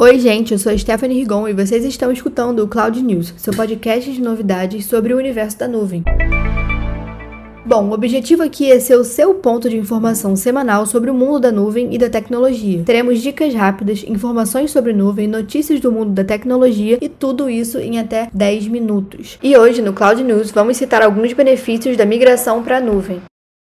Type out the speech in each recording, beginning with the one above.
Oi, gente, eu sou Stephanie Rigon e vocês estão escutando o Cloud News, seu podcast de novidades sobre o universo da nuvem. Bom, o objetivo aqui é ser o seu ponto de informação semanal sobre o mundo da nuvem e da tecnologia. Teremos dicas rápidas, informações sobre nuvem, notícias do mundo da tecnologia e tudo isso em até 10 minutos. E hoje no Cloud News vamos citar alguns benefícios da migração para a nuvem.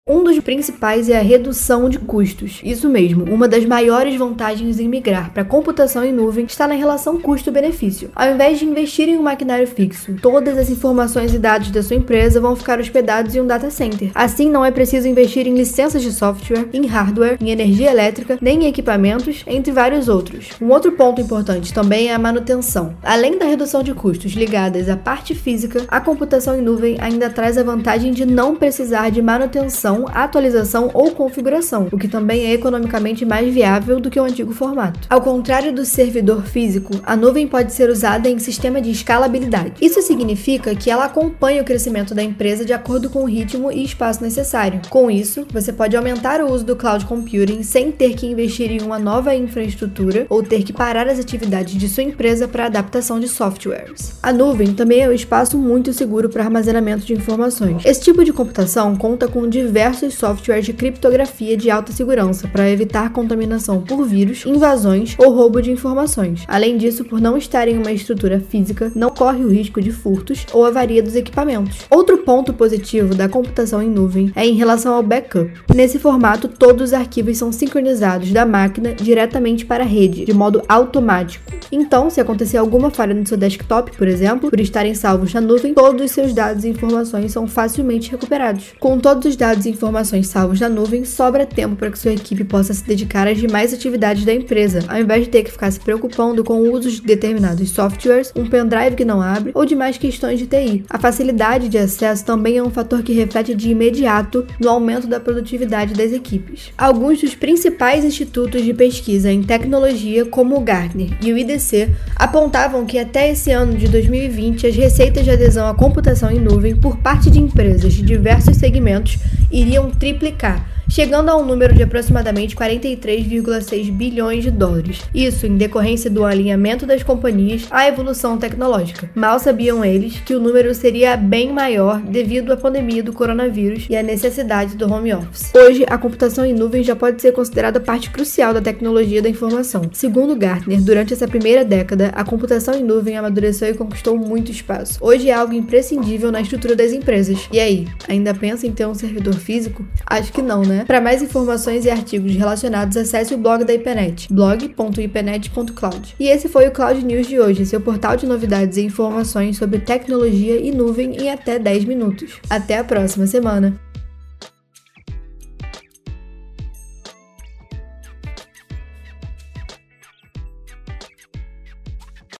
Um dos principais é a redução de custos. Isso mesmo, uma das maiores vantagens em migrar para computação em nuvem está na relação custo-benefício. Ao invés de investir em um maquinário fixo, todas as informações e dados da sua empresa vão ficar hospedados em um data center. Assim, não é preciso investir em licenças de software, em hardware, em energia elétrica, nem em equipamentos, entre vários outros. Um outro ponto importante também é a manutenção. Além da redução de custos ligadas à parte física, a computação em nuvem ainda traz a vantagem de não precisar de atualização ou configuração, o que também é economicamente mais viável do que o antigo formato. Ao contrário do servidor físico, a nuvem pode ser usada em sistema de escalabilidade. Isso significa que ela acompanha o crescimento da empresa de acordo com o ritmo e espaço necessário. Com isso, você pode aumentar o uso do cloud computing sem ter que investir em uma nova infraestrutura ou ter que parar as atividades de sua empresa para adaptação de softwares. A nuvem também é um espaço muito seguro para armazenamento de informações. Esse tipo de computação conta com diversos diversos softwares de criptografia de alta segurança para evitar contaminação por vírus, invasões ou roubo de informações. Além disso, por não estar em uma estrutura física, não corre o risco de furtos ou avaria dos equipamentos. Outro ponto positivo da computação em nuvem é em relação ao backup. Nesse formato, todos os arquivos são sincronizados da máquina diretamente para a rede, de modo automático. Então, se acontecer alguma falha no seu desktop, por exemplo, por estarem salvos na nuvem, todos os seus dados e informações são facilmente recuperados. Com todos os dados e informações salvos na nuvem, sobra tempo para que sua equipe possa se dedicar às demais atividades da empresa, ao invés de ter que ficar se preocupando com o uso de determinados softwares, um pendrive que não abre ou demais questões de TI. A facilidade de acesso também é um fator que reflete de imediato no aumento da produtividade das equipes. Alguns dos principais institutos de pesquisa em tecnologia, como o Gartner e o IDC, apontavam que até esse ano de 2020 as receitas de adesão à computação em nuvem por parte de empresas de diversos segmentos iriam triplicar chegando a um número de aproximadamente 43,6 bilhões de dólares. Isso em decorrência do alinhamento das companhias à evolução tecnológica. Mal sabiam eles que o número seria bem maior devido à pandemia do coronavírus e à necessidade do home office. Hoje, a computação em nuvem já pode ser considerada parte crucial da tecnologia da informação. Segundo Gartner, durante essa primeira década, a computação em nuvem amadureceu e conquistou muito espaço. Hoje é algo imprescindível na estrutura das empresas. E aí, ainda pensa em ter um servidor físico? Acho que não, né? Né? Para mais informações e artigos relacionados, acesse o blog da IPNET, blog.ipenet.cloud. E esse foi o Cloud News de hoje, seu portal de novidades e informações sobre tecnologia e nuvem em até 10 minutos. Até a próxima semana!